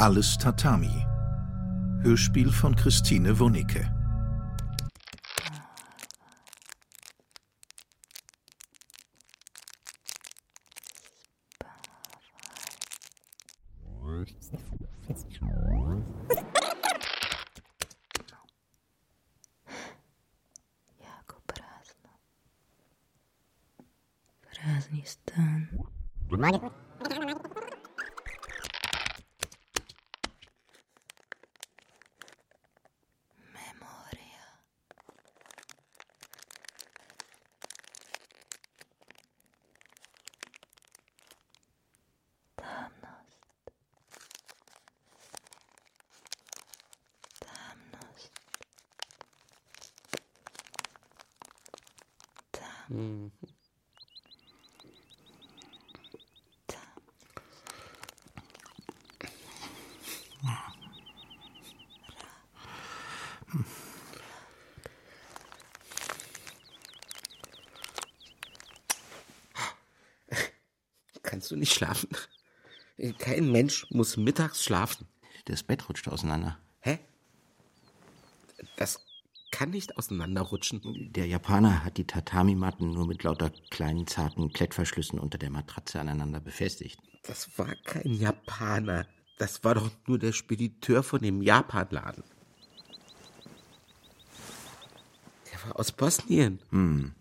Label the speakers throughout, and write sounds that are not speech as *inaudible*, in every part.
Speaker 1: Alles Tatami. Hörspiel von Christine Wonicke.
Speaker 2: Kannst du nicht schlafen? Kein Mensch muss mittags schlafen.
Speaker 3: Das Bett rutscht auseinander.
Speaker 2: Hä? Das kann nicht auseinanderrutschen.
Speaker 3: Der Japaner hat die Tatami-Matten nur mit lauter kleinen, zarten Klettverschlüssen unter der Matratze aneinander befestigt.
Speaker 2: Das war kein Japaner. Das war doch nur der Spediteur von dem Japanladen. Der war aus Bosnien.
Speaker 3: Hm.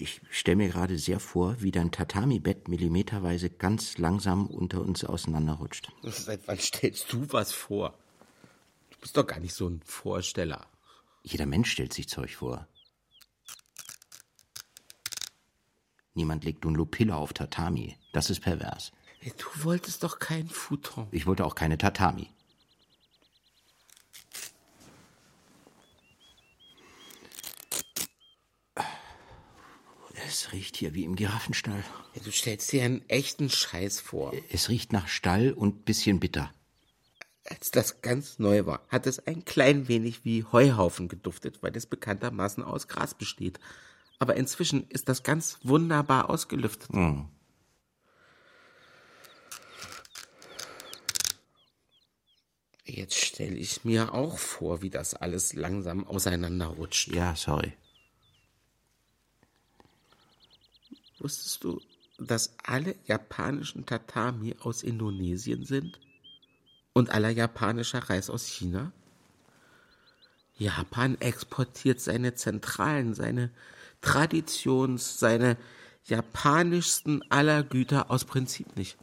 Speaker 3: Ich stelle mir gerade sehr vor, wie dein Tatami-Bett millimeterweise ganz langsam unter uns auseinanderrutscht.
Speaker 2: Seit wann stellst du was vor? Du bist doch gar nicht so ein Vorsteller.
Speaker 3: Jeder Mensch stellt sich Zeug vor. Niemand legt Dunlopille auf Tatami. Das ist pervers.
Speaker 2: Du wolltest doch kein Futon.
Speaker 3: Ich wollte auch keine Tatami. Es riecht hier wie im Giraffenstall.
Speaker 2: Du stellst dir einen echten Scheiß vor.
Speaker 3: Es riecht nach Stall und bisschen bitter.
Speaker 2: Als das ganz neu war, hat es ein klein wenig wie Heuhaufen geduftet, weil es bekanntermaßen aus Gras besteht. Aber inzwischen ist das ganz wunderbar ausgelüftet.
Speaker 3: Hm.
Speaker 2: Jetzt stelle ich mir auch vor, wie das alles langsam auseinanderrutscht.
Speaker 3: Ja, sorry.
Speaker 2: Wusstest du, dass alle japanischen Tatami aus Indonesien sind? Und aller japanischer Reis aus China? Japan exportiert seine Zentralen, seine Traditions, seine japanischsten aller Güter aus Prinzip nicht.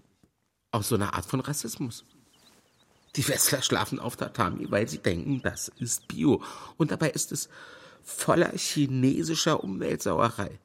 Speaker 2: Aus so einer Art von Rassismus. Die Westler schlafen auf Tatami, weil sie denken, das ist Bio. Und dabei ist es voller chinesischer Umweltsauerei.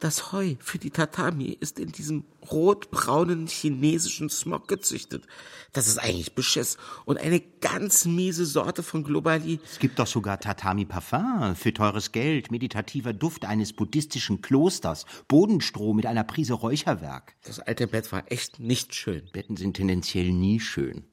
Speaker 2: Das Heu für die Tatami ist in diesem rotbraunen chinesischen Smog gezüchtet. Das ist eigentlich Beschiss und eine ganz miese Sorte von Globali.
Speaker 3: Es gibt doch sogar Tatami Parfum für teures Geld, meditativer Duft eines buddhistischen Klosters, Bodenstroh mit einer Prise Räucherwerk.
Speaker 2: Das alte Bett war echt nicht schön.
Speaker 3: Betten sind tendenziell nie schön.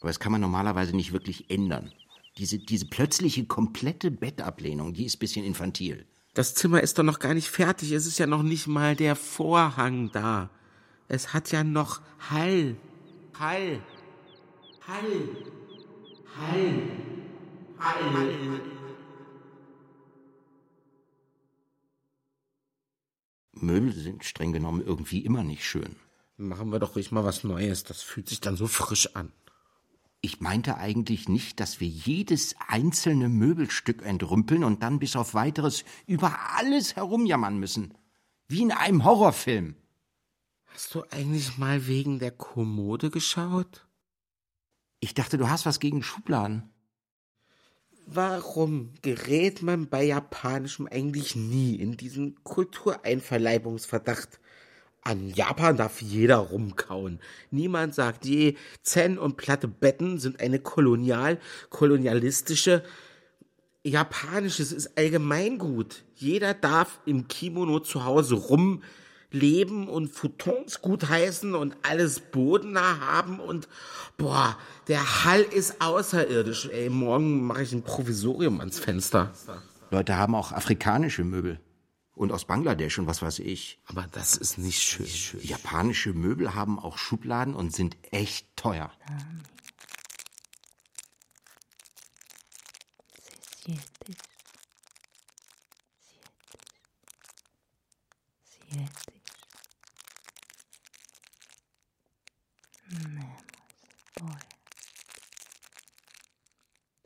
Speaker 3: Aber das kann man normalerweise nicht wirklich ändern. Diese, diese plötzliche, komplette Bettablehnung, die ist ein bisschen infantil.
Speaker 2: Das Zimmer ist doch noch gar nicht fertig. Es ist ja noch nicht mal der Vorhang da. Es hat ja noch Hall. Hall. Hall. Hall. Hall.
Speaker 3: Möbel sind streng genommen irgendwie immer nicht schön.
Speaker 2: Machen wir doch ruhig mal was Neues. Das fühlt sich dann so frisch an.
Speaker 3: Ich meinte eigentlich nicht, dass wir jedes einzelne Möbelstück entrümpeln und dann bis auf weiteres über alles herumjammern müssen. Wie in einem Horrorfilm.
Speaker 2: Hast du eigentlich mal wegen der Kommode geschaut?
Speaker 3: Ich dachte, du hast was gegen Schubladen.
Speaker 2: Warum gerät man bei Japanischem eigentlich nie in diesen Kultureinverleibungsverdacht? An Japan darf jeder rumkauen. Niemand sagt je, Zen und platte Betten sind eine kolonial, kolonialistische, japanisches ist Allgemeingut. Jeder darf im Kimono zu Hause rumleben und Futons gutheißen und alles bodennah haben und boah, der Hall ist außerirdisch. Ey, morgen mache ich ein Provisorium ans Fenster.
Speaker 3: Leute haben auch afrikanische Möbel. Und aus Bangladesch und was weiß ich.
Speaker 2: Aber das ist nicht schön.
Speaker 3: Japanische Möbel haben auch Schubladen und sind echt teuer.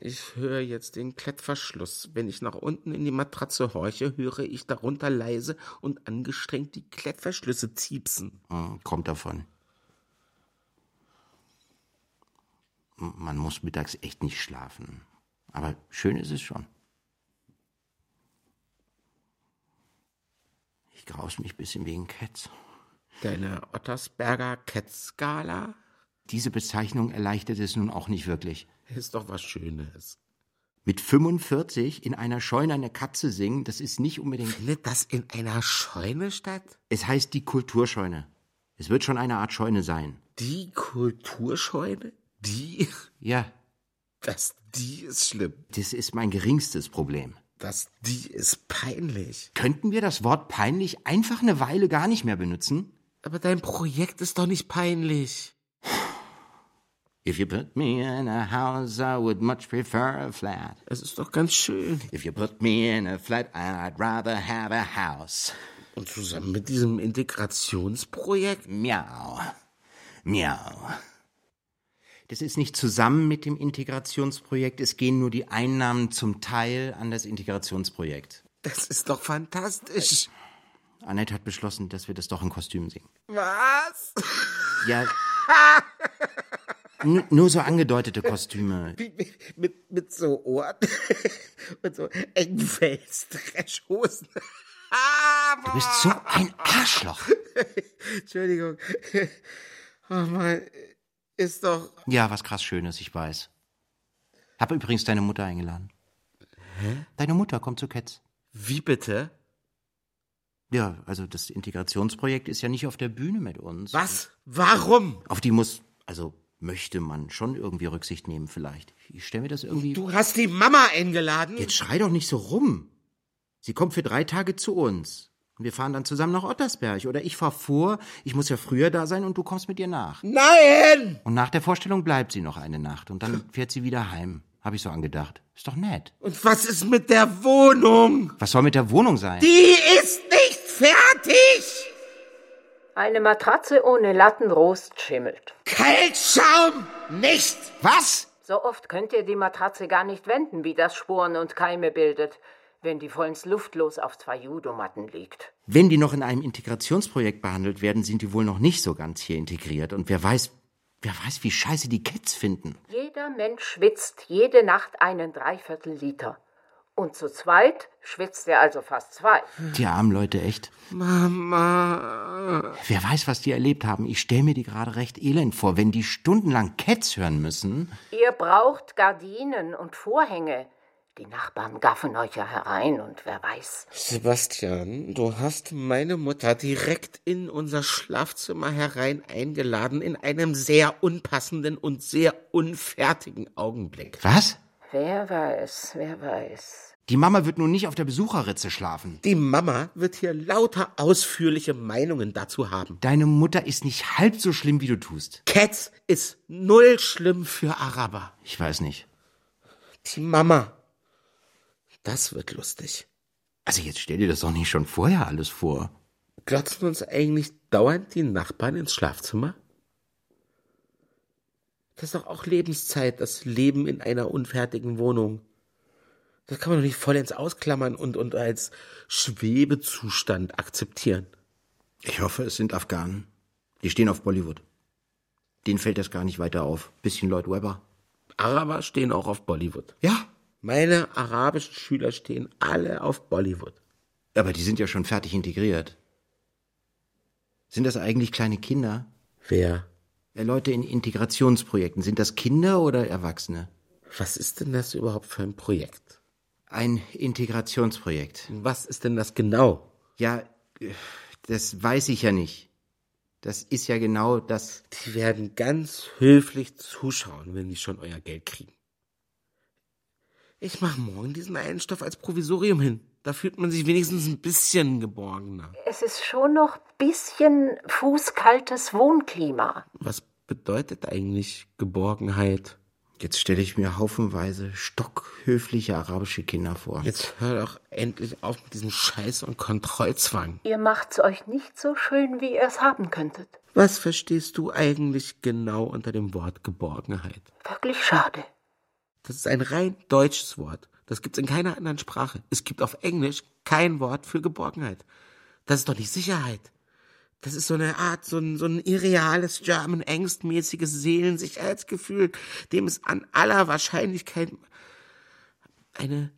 Speaker 2: Ich höre jetzt den Klettverschluss. Wenn ich nach unten in die Matratze horche, höre ich darunter leise und angestrengt die Klettverschlüsse ziepsen.
Speaker 3: Hm, Kommt davon. Man muss mittags echt nicht schlafen. Aber schön ist es schon. Ich graus mich ein bisschen wegen Cats.
Speaker 2: Deine Ottersberger Kettskala
Speaker 3: Diese Bezeichnung erleichtert es nun auch nicht wirklich.
Speaker 2: ist doch was Schönes.
Speaker 3: Mit 45 in einer Scheune eine Katze singen, das ist nicht unbedingt.
Speaker 2: Findet das in einer Scheune statt?
Speaker 3: Es heißt die Kulturscheune. Es wird schon eine Art Scheune sein.
Speaker 2: Die Kulturscheune? Die?
Speaker 3: Ja,
Speaker 2: Das die ist schlimm.
Speaker 3: das ist mein geringstes Problem.
Speaker 2: Das die ist peinlich.
Speaker 3: Könnten wir das Wort peinlich einfach eine Weile gar nicht mehr benutzen?
Speaker 2: Aber dein Projekt ist doch nicht peinlich.
Speaker 3: If you put me in a house, I would much prefer a flat.
Speaker 2: Es ist doch ganz schön.
Speaker 3: If you put me in a flat, I'd rather have a house.
Speaker 2: Und zusammen mit diesem Integrationsprojekt?
Speaker 3: Miau. Miau. Das ist nicht zusammen mit dem Integrationsprojekt, es gehen nur die Einnahmen zum Teil an das Integrationsprojekt.
Speaker 2: Das ist doch fantastisch.
Speaker 3: Annette hat beschlossen, dass wir das doch in Kostüm singen.
Speaker 2: Was?
Speaker 3: Ja. *laughs* N nur so angedeutete Kostüme. *laughs*
Speaker 2: Mit, mit, mit so Ohren *laughs* und so engen Fels-Dreschhosen. *laughs*
Speaker 3: Du bist so ein Arschloch.
Speaker 2: Entschuldigung. Oh Mann, ist doch.
Speaker 3: Ja, was krass Schönes, ich weiß. Hab übrigens deine Mutter eingeladen. Hä? Deine Mutter kommt zu Cats.
Speaker 2: Wie bitte?
Speaker 3: Ja, also das Integrationsprojekt ist ja nicht auf der Bühne mit uns.
Speaker 2: Was? Warum?
Speaker 3: Auf die muss, also möchte man schon irgendwie Rücksicht nehmen vielleicht. Ich stelle mir das irgendwie...
Speaker 2: Du hast die Mama eingeladen?
Speaker 3: Jetzt schrei doch nicht so rum. Sie kommt für drei Tage zu uns. Und wir fahren dann zusammen nach Ottersberg. Oder ich fahr vor, ich muss ja früher da sein und du kommst mit ihr nach.
Speaker 2: Nein!
Speaker 3: Und nach der Vorstellung bleibt sie noch eine Nacht. Und dann fährt sie wieder heim. Hab ich so angedacht. Ist doch nett.
Speaker 2: Und was ist mit der Wohnung?
Speaker 3: Was soll mit der Wohnung sein?
Speaker 2: Die ist nicht fertig!
Speaker 4: Eine Matratze ohne Lattenrost schimmelt.
Speaker 2: Kaltschaum nicht!
Speaker 3: Was?
Speaker 4: So oft könnt ihr die Matratze gar nicht wenden, wie das Sporen und Keime bildet, wenn die vollends luftlos auf zwei Judomatten liegt.
Speaker 3: Wenn die noch in einem Integrationsprojekt behandelt werden, sind die wohl noch nicht so ganz hier integriert. Und wer weiß, wer weiß, wie scheiße die Cats finden.
Speaker 4: Jeder Mensch schwitzt jede Nacht einen Dreiviertel Liter. Und zu zweit schwitzt er also fast zwei.
Speaker 3: Die armen Leute, echt.
Speaker 2: Mama.
Speaker 3: Wer weiß, was die erlebt haben. Ich stelle mir die gerade recht elend vor, wenn die stundenlang Cats hören müssen.
Speaker 4: Ihr braucht Gardinen und Vorhänge. Die Nachbarn gaffen euch ja herein und wer weiß.
Speaker 2: Sebastian, du hast meine Mutter direkt in unser Schlafzimmer herein eingeladen in einem sehr unpassenden und sehr unfertigen Augenblick.
Speaker 3: Was?
Speaker 4: Wer weiß, wer weiß.
Speaker 3: Die Mama wird nun nicht auf der Besucherritze schlafen.
Speaker 2: Die Mama wird hier lauter ausführliche Meinungen dazu haben.
Speaker 3: Deine Mutter ist nicht halb so schlimm, wie du tust.
Speaker 2: Cats ist null schlimm für Araber.
Speaker 3: Ich weiß nicht.
Speaker 2: Die Mama. Das wird lustig.
Speaker 3: Also jetzt stell dir das doch nicht schon vorher alles vor.
Speaker 2: Glotzen uns eigentlich dauernd die Nachbarn ins Schlafzimmer? Das ist doch auch Lebenszeit, das Leben in einer unfertigen Wohnung. Das kann man doch nicht vollends ausklammern und, und als Schwebezustand akzeptieren.
Speaker 3: Ich hoffe, es sind Afghanen. Die stehen auf Bollywood. Denen fällt das gar nicht weiter auf. Bisschen Lloyd Webber.
Speaker 2: Araber stehen auch auf Bollywood.
Speaker 3: Ja.
Speaker 2: Meine arabischen Schüler stehen alle auf Bollywood.
Speaker 3: Aber die sind ja schon fertig integriert. Sind das eigentlich kleine Kinder?
Speaker 2: Wer?
Speaker 3: Leute in Integrationsprojekten. Sind das Kinder oder Erwachsene?
Speaker 2: Was ist denn das überhaupt für ein Projekt?
Speaker 3: Ein Integrationsprojekt.
Speaker 2: Was ist denn das genau?
Speaker 3: Ja, das weiß ich ja nicht. Das ist ja genau das.
Speaker 2: Die werden ganz höflich zuschauen, wenn die schon euer Geld kriegen. Ich mache morgen diesen einen Stoff als Provisorium hin. Da fühlt man sich wenigstens ein bisschen geborgener.
Speaker 4: Es ist schon noch bisschen fußkaltes Wohnklima.
Speaker 2: Was bedeutet eigentlich Geborgenheit?
Speaker 3: Jetzt stelle ich mir haufenweise stockhöfliche arabische Kinder vor.
Speaker 2: Jetzt hör doch endlich auf mit diesem Scheiß und Kontrollzwang.
Speaker 4: Ihr macht's euch nicht so schön, wie ihr es haben könntet.
Speaker 2: Was verstehst du eigentlich genau unter dem Wort Geborgenheit?
Speaker 4: Wirklich schade.
Speaker 2: Das ist ein rein deutsches Wort. Das gibt's in keiner anderen Sprache. Es gibt auf Englisch kein Wort für Geborgenheit. Das ist doch nicht Sicherheit. Das ist so eine Art, so ein, so ein irreales, German Angstmäßiges Seelensicherheitsgefühl, dem es an aller Wahrscheinlichkeit eine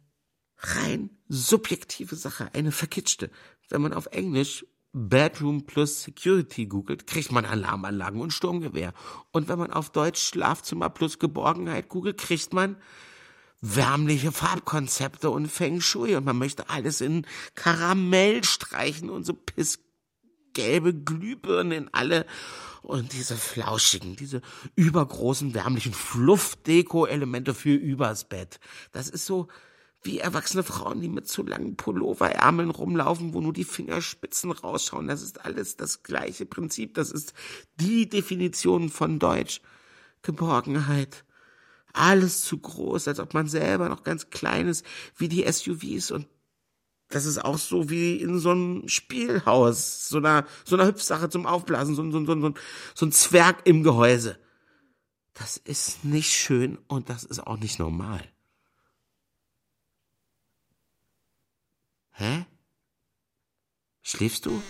Speaker 2: rein subjektive Sache, eine verkitschte. Wenn man auf Englisch Bedroom plus Security googelt, kriegt man Alarmanlagen und Sturmgewehr. Und wenn man auf Deutsch Schlafzimmer plus Geborgenheit googelt, kriegt man wärmliche Farbkonzepte und Feng Shui und man möchte alles in Karamell streichen und so pissgelbe Glühbirnen in alle und diese flauschigen, diese übergroßen wärmlichen Fluff-Deko-Elemente für übers Bett. Das ist so wie erwachsene Frauen, die mit zu langen Pulloverärmeln rumlaufen, wo nur die Fingerspitzen rausschauen. Das ist alles das gleiche Prinzip. Das ist die Definition von Deutsch. Geborgenheit. Alles zu groß, als ob man selber noch ganz klein ist, wie die SUVs und das ist auch so wie in so einem Spielhaus, so einer, so einer Hüpfsache zum Aufblasen, so, so, so, so, so ein Zwerg im Gehäuse. Das ist nicht schön und das ist auch nicht normal. Hä? Schläfst du?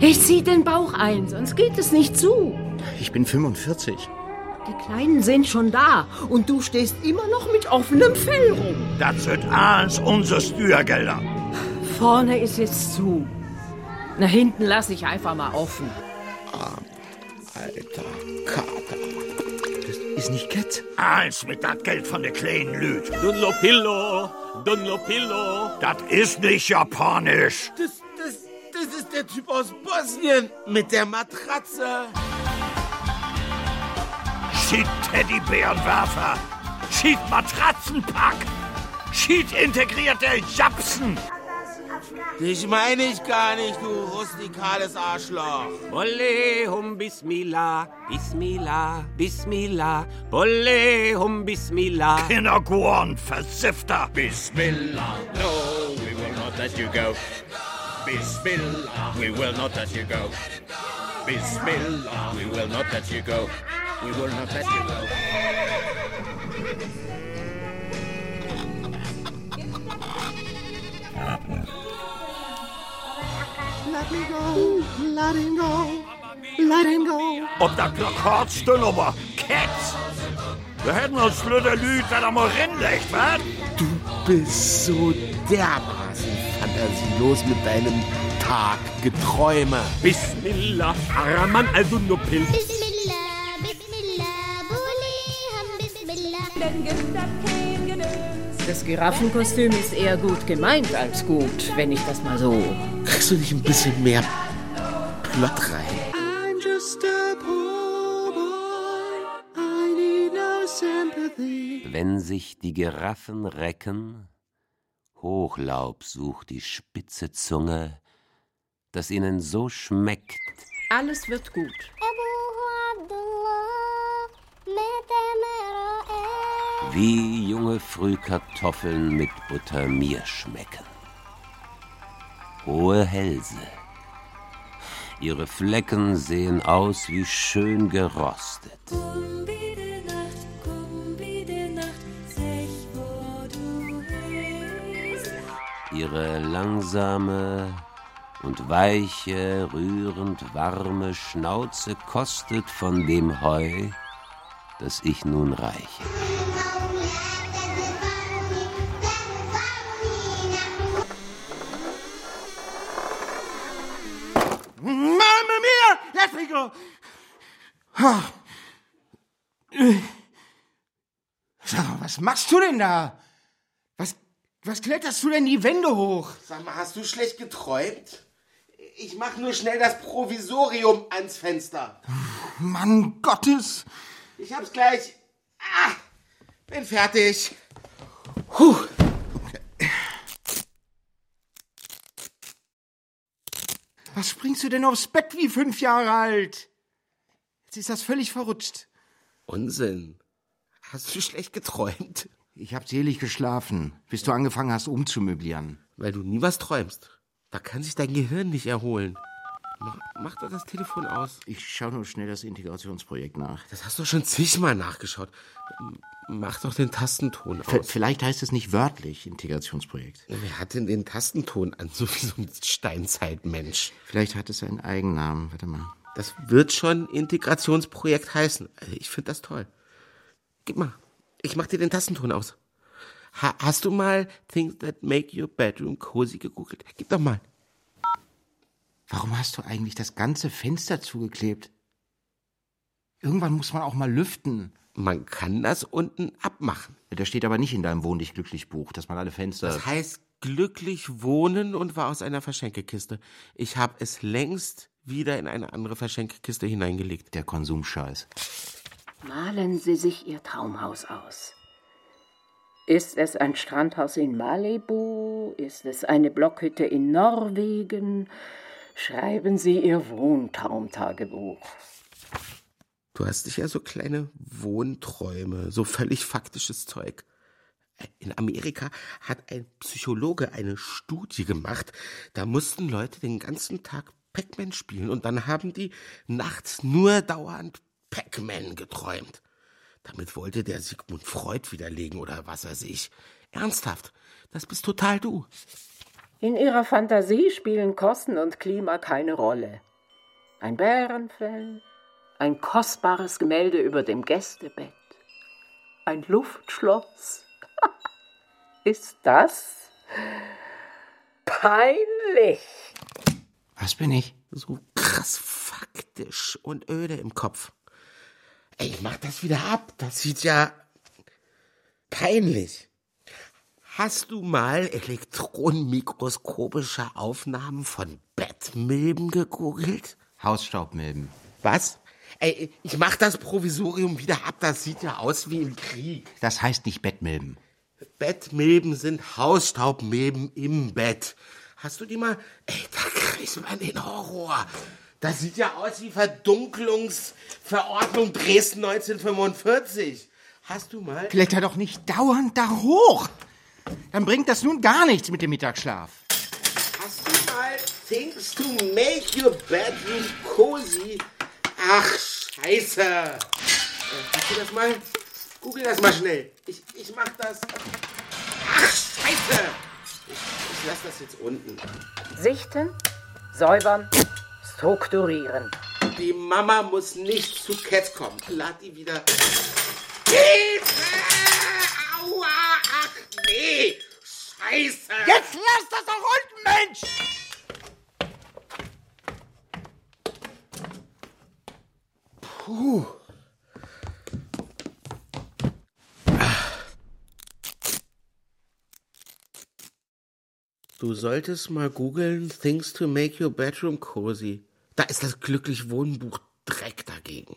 Speaker 4: Ich zieh den Bauch ein, sonst geht es nicht zu.
Speaker 3: Ich bin 45.
Speaker 4: Die Kleinen sind schon da und du stehst immer noch mit offenem Fell rum.
Speaker 5: Das sind alles unsere Steuergelder.
Speaker 4: Vorne ist jetzt zu. Na, hinten lasse ich einfach mal offen.
Speaker 2: Alter Kater.
Speaker 3: Das ist nicht Cat.
Speaker 5: Eins mit das Geld von der kleinen Lüt.
Speaker 6: Dunlopillo, Dunlopillo.
Speaker 5: Das ist nicht japanisch.
Speaker 2: Das, das, das ist der Typ aus Bosnien mit der Matratze.
Speaker 5: Schied Teddybärenwerfer. Schied Matratzenpack. Schied integrierte Japsen.
Speaker 2: Dich meine ich gar nicht, du rustikales Arschloch.
Speaker 6: Bolle hum Bismillah, Bismillah, Bismillah. Bolle hum Bismillah.
Speaker 5: Kindergorn, Versifter.
Speaker 6: Bismillah, no, we will not let you go. Bismillah, we will not let you go. Bismillah, we will not let you go. We will not let you go.
Speaker 5: Ob das Plakat stehen aber Cats. Wir hätten uns Lüder Lüd, wer da mal rinlegt, was?
Speaker 2: Du bist so dermaßen fantasielos mit deinem Taggeträume.
Speaker 6: Bismillah, Araman al-Dunlopil.
Speaker 7: Bismillah,
Speaker 4: Das Giraffenkostüm ist eher gut gemeint als gut, wenn ich das mal so.
Speaker 2: Kriegst du nicht ein bisschen mehr Plot rein?
Speaker 8: Wenn sich die Giraffen recken, Hochlaub sucht die spitze Zunge, das ihnen so schmeckt,
Speaker 4: Alles wird gut.
Speaker 8: Wie junge Frühkartoffeln mit Butter mir schmecken. Hohe Hälse. Ihre Flecken sehen aus wie schön gerostet. Ihre langsame und weiche, rührend warme Schnauze kostet von dem Heu, das ich nun reiche.
Speaker 3: Ha. Sag mal, was machst du denn da? Was, was kletterst du denn die Wände hoch?
Speaker 2: Sag mal, hast du schlecht geträumt? Ich mach nur schnell das Provisorium ans Fenster.
Speaker 3: Mann Gottes!
Speaker 2: Ich hab's gleich. Ah, bin fertig. Puh.
Speaker 3: Was springst du denn aufs Bett wie fünf Jahre alt? Jetzt ist das völlig verrutscht.
Speaker 2: Unsinn. Hast du schlecht geträumt?
Speaker 3: Ich hab selig geschlafen, bis du angefangen hast umzumöblieren.
Speaker 2: Weil du nie was träumst. Da kann sich dein Gehirn nicht erholen. Mach, doch das Telefon aus.
Speaker 3: Ich schau nur schnell das Integrationsprojekt nach.
Speaker 2: Das hast du schon zigmal nachgeschaut. Mach doch den Tastenton
Speaker 3: V
Speaker 2: aus.
Speaker 3: vielleicht heißt es nicht wörtlich Integrationsprojekt.
Speaker 2: Wer hat denn den Tastenton an? So wie so ein Steinzeitmensch.
Speaker 3: Vielleicht hat es einen Eigennamen. Warte mal.
Speaker 2: Das wird schon Integrationsprojekt heißen. Also ich finde das toll. Gib mal. Ich mach dir den Tastenton aus. Ha hast du mal Things that make your bedroom cozy gegoogelt? Gib doch mal.
Speaker 3: Warum hast du eigentlich das ganze Fenster zugeklebt? Irgendwann muss man auch mal lüften.
Speaker 2: Man kann das unten abmachen.
Speaker 3: Da steht aber nicht in deinem Wohn dich glücklich Buch, dass man alle Fenster.
Speaker 2: Das heißt glücklich wohnen und war aus einer Verschenkekiste. Ich habe es längst wieder in eine andere Verschenkekiste hineingelegt.
Speaker 3: Der Konsumscheiß.
Speaker 4: Malen Sie sich Ihr Traumhaus aus. Ist es ein Strandhaus in Malibu? Ist es eine Blockhütte in Norwegen? Schreiben Sie Ihr Wohntraumtagebuch.
Speaker 2: Du hast dich ja so kleine Wohnträume, so völlig faktisches Zeug. In Amerika hat ein Psychologe eine Studie gemacht. Da mussten Leute den ganzen Tag Pac-Man spielen und dann haben die nachts nur dauernd Pac-Man geträumt. Damit wollte der Sigmund Freud widerlegen oder was weiß ich. Ernsthaft, das bist total du.
Speaker 4: In Ihrer Fantasie spielen Kosten und Klima keine Rolle. Ein Bärenfell, ein kostbares Gemälde über dem Gästebett, ein Luftschloss. *laughs* Ist das peinlich?
Speaker 3: Was bin ich?
Speaker 2: So krass faktisch und öde im Kopf. Ey, mach das wieder ab. Das sieht ja peinlich. Hast du mal elektronenmikroskopische Aufnahmen von Bettmilben gegoogelt?
Speaker 3: Hausstaubmilben.
Speaker 2: Was? Ey, ich mach das Provisorium wieder ab. Das sieht ja aus wie im Krieg.
Speaker 3: Das heißt nicht Bettmilben.
Speaker 2: Bettmilben sind Hausstaubmilben im Bett. Hast du die mal? Ey, da kriegt man den Horror. Das sieht ja aus wie Verdunklungsverordnung Dresden 1945. Hast du mal?
Speaker 3: Kletter doch nicht dauernd da hoch. Dann bringt das nun gar nichts mit dem Mittagsschlaf.
Speaker 2: Hast du mal Things to make your bedroom cozy? Ach, scheiße. Äh, Hast du das mal? Google das mal schnell. Ich, ich mach das. Ach, scheiße. Ich, ich lass das jetzt unten.
Speaker 4: Sichten, säubern, strukturieren.
Speaker 2: Die Mama muss nicht zu Cat kommen. Lad die wieder. Hilfe! Aua! Ach nee! Scheiße!
Speaker 3: Jetzt lass das doch unten, Mensch!
Speaker 2: Puh. Du solltest mal googeln Things to make your bedroom cozy. Da ist das glücklich Wohnbuch Dreck dagegen.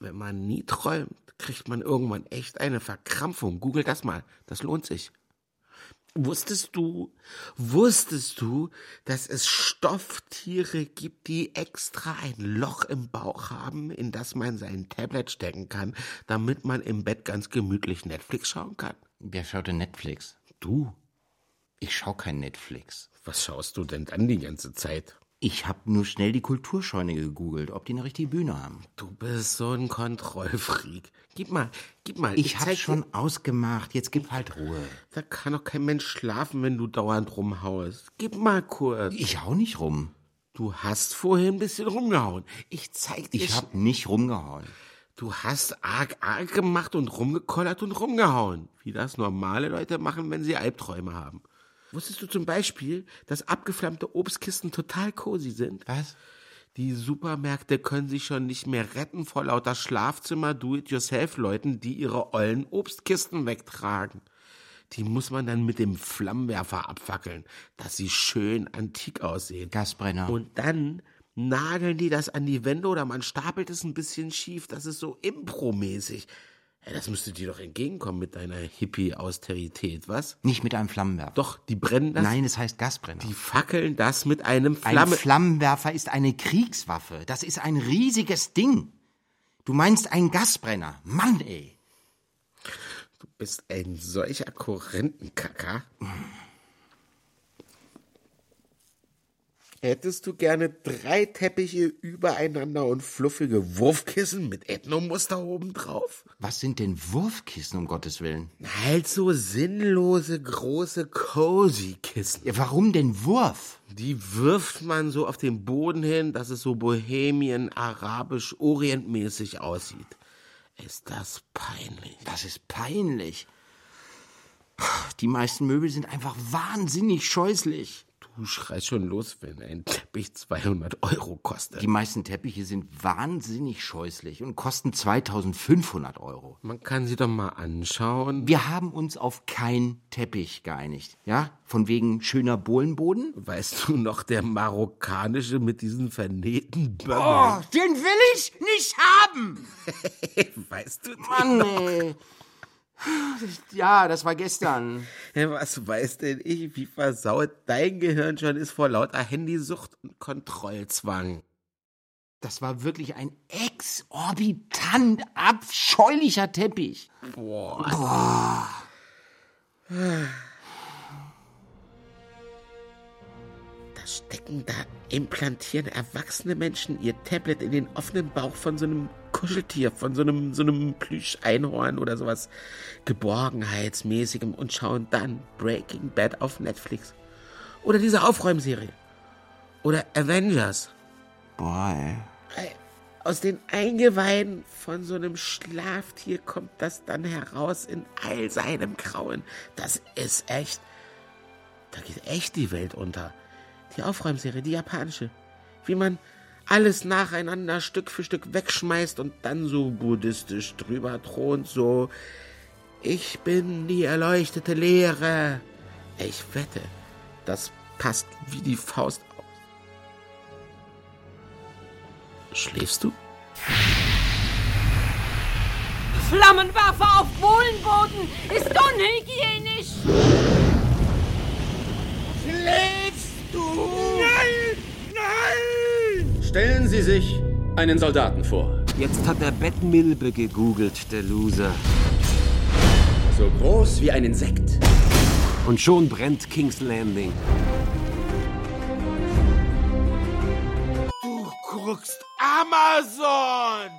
Speaker 2: Wenn man nie träumt, kriegt man irgendwann echt eine Verkrampfung. Google das mal, das lohnt sich. Wusstest du, wusstest du, dass es Stofftiere gibt, die extra ein Loch im Bauch haben, in das man sein Tablet stecken kann, damit man im Bett ganz gemütlich Netflix schauen kann?
Speaker 3: Wer schaut denn Netflix?
Speaker 2: Du,
Speaker 3: Ich schau kein Netflix.
Speaker 2: was schaust du denn dann die ganze Zeit?
Speaker 3: Ich hab nur schnell die Kulturscheune gegoogelt, ob die eine richtige Bühne haben.
Speaker 2: Du bist so ein Kontrollfreak. Gib mal, gib mal.
Speaker 3: Ich hab's
Speaker 2: zeig dir-
Speaker 3: schon ausgemacht, jetzt gib halt Ruhe.
Speaker 2: Da kann doch kein Mensch schlafen, wenn du dauernd rumhaust. Gib mal kurz.
Speaker 3: Ich hau nicht rum.
Speaker 2: Du hast vorhin ein bisschen rumgehauen. Ich zeig dir.
Speaker 3: Ich hab nicht rumgehauen.
Speaker 2: Du hast arg arg gemacht und rumgekollert und rumgehauen. Wie das normale Leute machen, wenn sie Albträume haben. Wusstest du zum Beispiel, dass abgeflammte Obstkisten total cozy sind?
Speaker 3: Was?
Speaker 2: Die Supermärkte können sich schon nicht mehr retten vor lauter Schlafzimmer Do-it-yourself-Leuten, die ihre ollen Obstkisten wegtragen. Die muss man dann mit dem Flammenwerfer abfackeln, dass sie schön antik aussehen.
Speaker 3: Gasbrenner.
Speaker 2: Und dann nageln die das an die Wände oder man stapelt es ein bisschen schief. Das ist so impromäßig. Ja, das müsste dir doch entgegenkommen mit deiner Hippie-Austerität, was?
Speaker 3: Nicht mit einem Flammenwerfer.
Speaker 2: Doch, die brennen das.
Speaker 3: Nein, es heißt Gasbrenner.
Speaker 2: Die fackeln das mit einem
Speaker 3: Ein
Speaker 2: Flamme.
Speaker 3: Flammenwerfer ist eine Kriegswaffe. Das ist ein riesiges Ding. Du meinst einen Gasbrenner. Mann, ey.
Speaker 2: Du bist ein solcher Korrentenkacker. *laughs* Hättest du gerne drei Teppiche übereinander und fluffige Wurfkissen mit Ethnomuster obendrauf?
Speaker 3: Was sind denn Wurfkissen, um Gottes Willen?
Speaker 2: Halt so sinnlose, große Cozy-Kissen.
Speaker 3: Ja, warum denn Wurf?
Speaker 2: Die wirft man so auf den Boden hin, dass es so bohemien, arabisch, orientmäßig aussieht. Ist das peinlich?
Speaker 3: Das ist peinlich. Die meisten Möbel sind einfach wahnsinnig scheußlich.
Speaker 2: Du schreist schon los, wenn ein Teppich 200 Euro kostet.
Speaker 3: Die meisten Teppiche sind wahnsinnig scheußlich und kosten 2500 Euro.
Speaker 2: Man kann sie doch mal anschauen.
Speaker 3: Wir haben uns auf kein Teppich geeinigt. Ja? Von wegen schöner Bohlenboden?
Speaker 2: Weißt du noch, der marokkanische mit diesen vernähten
Speaker 3: Oh,
Speaker 2: Bömmeln?
Speaker 3: den will ich nicht haben! *laughs*
Speaker 2: weißt du
Speaker 3: Mann,
Speaker 2: noch?
Speaker 3: ey. Ja, das war gestern. *laughs*
Speaker 2: Was weiß denn ich, wie versaut dein Gehirn schon ist vor lauter Handysucht und Kontrollzwang?
Speaker 3: Das war wirklich ein exorbitant abscheulicher Teppich.
Speaker 2: Boah. Da stecken da, implantieren erwachsene Menschen ihr Tablet in den offenen Bauch von so einem Kuscheltier, von so einem, so einem Plüsch-Einhorn oder sowas Geborgenheitsmäßigem und schauen dann Breaking Bad auf Netflix. Oder diese Aufräumserie. Oder Avengers.
Speaker 3: Boah,
Speaker 2: ey. Aus den Eingeweiden von so einem Schlaftier kommt das dann heraus in all seinem Grauen. Das ist echt. Da geht echt die Welt unter. Die Aufräumserie, die japanische. Wie man alles nacheinander Stück für Stück wegschmeißt und dann so buddhistisch drüber thront, so. Ich bin die erleuchtete Lehre. Ich wette, das passt wie die Faust auf. Schläfst du?
Speaker 9: Flammenwerfer auf Bohlenboden ist unhygienisch.
Speaker 5: Schläfst du? Nein! Nein!
Speaker 10: Stellen Sie sich einen Soldaten vor.
Speaker 8: Jetzt hat er Bettmilbe gegoogelt, der Loser.
Speaker 10: So groß wie ein Insekt.
Speaker 8: Und schon brennt King's Landing.
Speaker 2: Du guckst Amazon!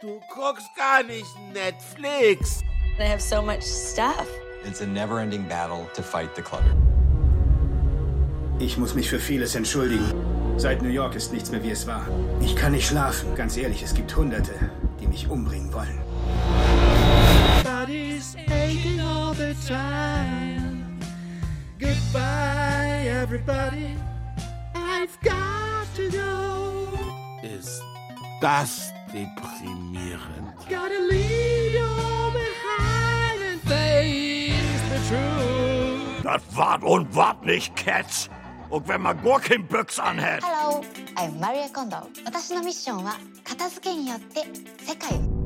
Speaker 2: Du guckst gar nicht Netflix!
Speaker 11: They have so much stuff.
Speaker 12: It's a never ending battle to fight the clutter.
Speaker 13: Ich muss mich für vieles entschuldigen. Seit New York ist nichts mehr wie es war. Ich kann nicht schlafen. Ganz ehrlich, es gibt Hunderte, die mich umbringen wollen.
Speaker 14: Body's aching all the time. Goodbye, everybody. I've got to go.
Speaker 2: Ist das deprimierend?
Speaker 14: Gotta leave you all behind and face the truth.
Speaker 5: Das wart und wart nicht, Cats. Und wenn man Gurkenbüchs anhält.
Speaker 15: Hello, I'm Maria Kondo. 私のミッションは片付けによって世界を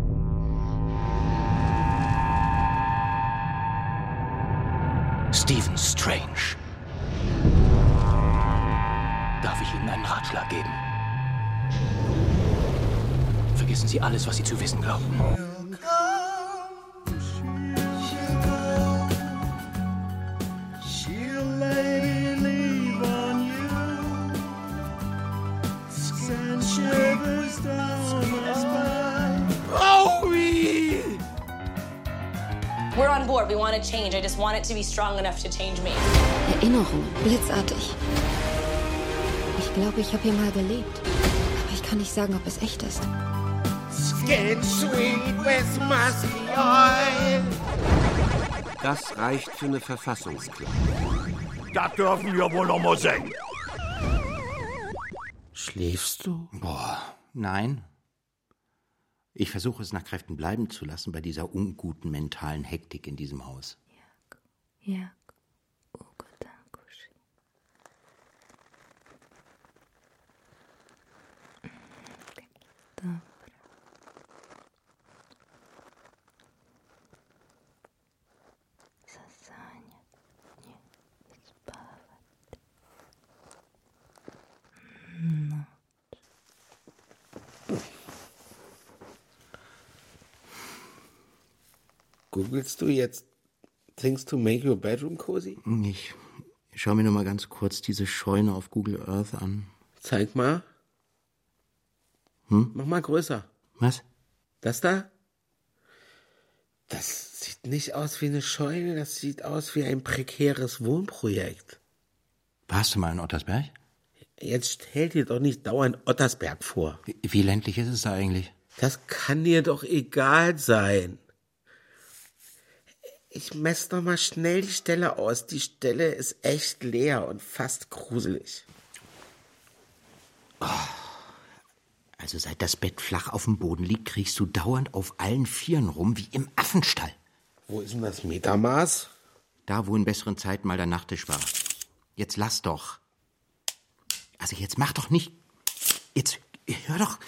Speaker 16: Stephen Strange. Darf ich Ihnen einen Ratschlag geben? Vergessen Sie alles, was Sie zu wissen glaubten.
Speaker 11: Board. We want to change. I just want it to be strong enough to change me.
Speaker 17: Erinnerungen, blitzartig. Ich glaube, ich habe hier mal gelebt. Aber ich kann nicht sagen, ob es echt ist.
Speaker 2: Skin sweet with musky oil.
Speaker 8: Das reicht für eine Verfassungsklage.
Speaker 5: Das dürfen wir wohl noch mal sehen.
Speaker 2: Schläfst du?
Speaker 3: Boah, nein. Ich versuche es nach Kräften bleiben zu lassen bei dieser unguten mentalen Hektik in diesem Haus.
Speaker 18: No.
Speaker 2: Googlest du jetzt Things to make your bedroom cozy?
Speaker 3: Ich schau mir nur mal ganz kurz diese Scheune auf Google Earth an.
Speaker 2: Zeig mal.
Speaker 3: Hm?
Speaker 2: Mach mal größer.
Speaker 3: Was?
Speaker 2: Das da? Das sieht nicht aus wie eine Scheune, das sieht aus wie ein prekäres Wohnprojekt.
Speaker 3: Warst du mal in Ottersberg?
Speaker 2: Jetzt stell dir doch nicht dauernd Ottersberg vor.
Speaker 3: Wie, wie ländlich ist es da eigentlich?
Speaker 2: Das kann dir doch egal sein. Ich mess doch mal schnell die Stelle aus. Die Stelle ist echt leer und fast gruselig.
Speaker 3: Also seit das Bett flach auf dem Boden liegt, kriegst du dauernd auf allen Vieren rum wie im Affenstall.
Speaker 2: Wo ist denn das Metermaß?
Speaker 3: Da, wo in besseren Zeiten mal der Nachttisch war. Jetzt lass doch. Also jetzt mach doch nicht. Jetzt hör doch.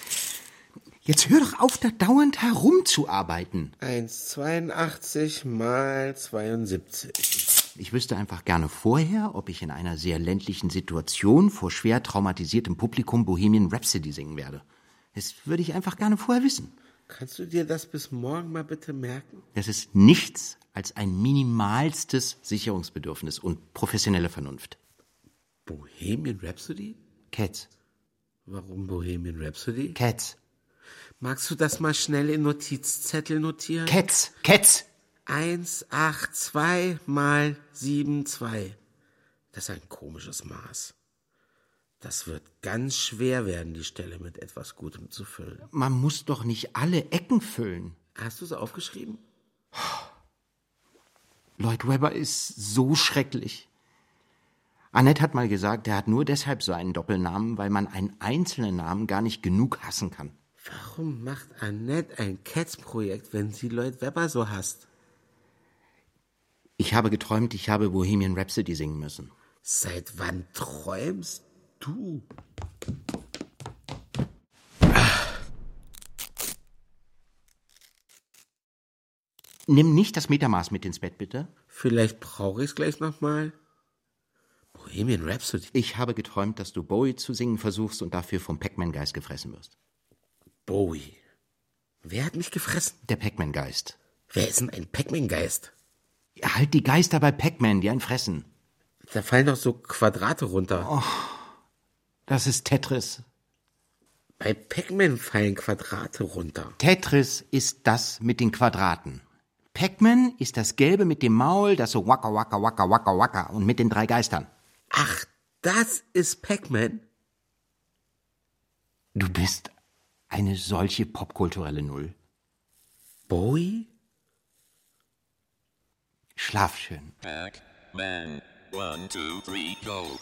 Speaker 3: Jetzt hör doch auf, da dauernd herumzuarbeiten.
Speaker 2: 1,82 mal 72.
Speaker 3: Ich wüsste einfach gerne vorher, ob ich in einer sehr ländlichen Situation vor schwer traumatisiertem Publikum Bohemian Rhapsody singen werde. Das würde ich einfach gerne vorher wissen.
Speaker 2: Kannst du dir das bis morgen mal bitte merken?
Speaker 3: Das ist nichts als ein minimalstes Sicherungsbedürfnis und professionelle Vernunft.
Speaker 2: Bohemian Rhapsody?
Speaker 3: Cats.
Speaker 2: Warum Bohemian Rhapsody?
Speaker 3: Cats.
Speaker 2: Magst du das mal schnell in Notizzettel notieren?
Speaker 3: Cats. Cats.
Speaker 2: 182 mal 72. Das ist ein komisches Maß. Das wird ganz schwer werden, die Stelle mit etwas Gutem zu füllen.
Speaker 3: Man muss doch nicht alle Ecken füllen.
Speaker 2: Hast du es aufgeschrieben?
Speaker 3: Lloyd Webber ist so schrecklich. Annette hat mal gesagt, er hat nur deshalb so einen Doppelnamen, weil man einen einzelnen Namen gar nicht genug hassen kann.
Speaker 2: Warum macht Annette ein Cats-Projekt, wenn sie Lloyd Webber so hasst?
Speaker 3: Ich habe geträumt, ich habe Bohemian Rhapsody singen müssen.
Speaker 2: Seit wann träumst du?
Speaker 3: Nimm nicht das Metermaß mit ins Bett, bitte.
Speaker 2: Vielleicht brauche ich es gleich nochmal. Bohemian Rhapsody.
Speaker 3: Ich habe geträumt, dass du Bowie zu singen versuchst und dafür vom Pac-Man-Geist gefressen wirst.
Speaker 2: Bowie. Wer hat mich gefressen?
Speaker 3: Der Pac-Man-Geist.
Speaker 2: Wer ist denn ein Pac-Man-Geist?
Speaker 3: Ja, halt die Geister bei Pac-Man, die einen fressen.
Speaker 2: Da fallen doch so Quadrate runter.
Speaker 3: Oh, das ist Tetris.
Speaker 2: Bei Pac-Man fallen Quadrate runter.
Speaker 3: Tetris ist das mit den Quadraten. Pac-Man ist das Gelbe mit dem Maul, das so wacka wacka wacka wacka wacka und mit den drei Geistern.
Speaker 2: Ach, das ist Pac-Man?
Speaker 3: Du bist eine solche popkulturelle Null.
Speaker 2: Bowie?
Speaker 3: Schlaf schön.
Speaker 6: Pac-Man. One, two, three, go.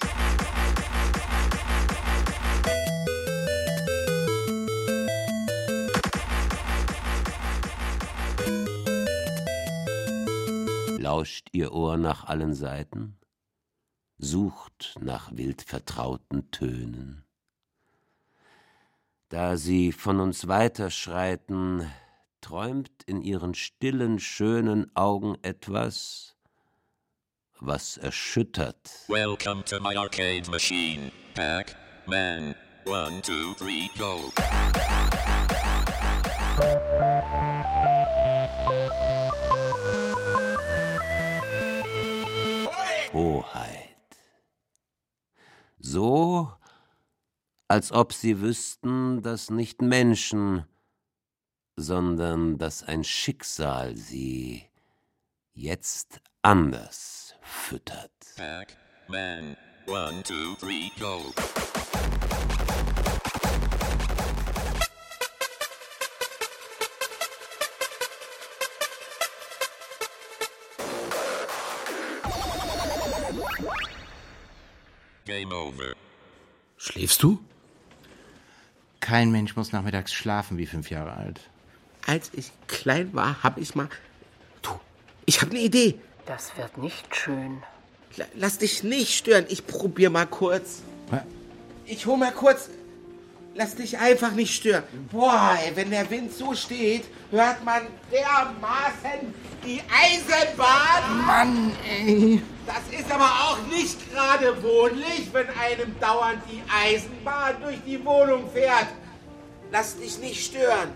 Speaker 8: Lauscht ihr Ohr nach allen Seiten? Sucht nach wild vertrauten Tönen. Da sie von uns weiterschreiten, träumt in ihren stillen, schönen Augen etwas, was erschüttert.
Speaker 6: Welcome to my arcade machine. Pac-Man. One, two, three, go.
Speaker 8: Hoheit. So, als ob sie wüssten, dass nicht Menschen, sondern dass ein Schicksal sie jetzt anders füttert.
Speaker 6: Pac-Man. One, two, three, go. Game over.
Speaker 2: Schläfst du?
Speaker 3: Kein Mensch muss nachmittags schlafen wie fünf Jahre alt.
Speaker 2: Als ich klein war, hab ich mal. Du, ich hab eine Idee.
Speaker 4: Das wird nicht schön.
Speaker 2: La- Lass dich nicht stören. Ich probier mal kurz.
Speaker 3: Was?
Speaker 2: Ich hol mal kurz. Lass dich einfach nicht stören. Boah, ey, wenn der Wind so steht, hört man dermaßen die Eisenbahn.
Speaker 3: Mann, ey.
Speaker 2: Das ist aber auch nicht gerade wohnlich, wenn einem dauernd die Eisenbahn durch die Wohnung fährt. Lass dich nicht stören.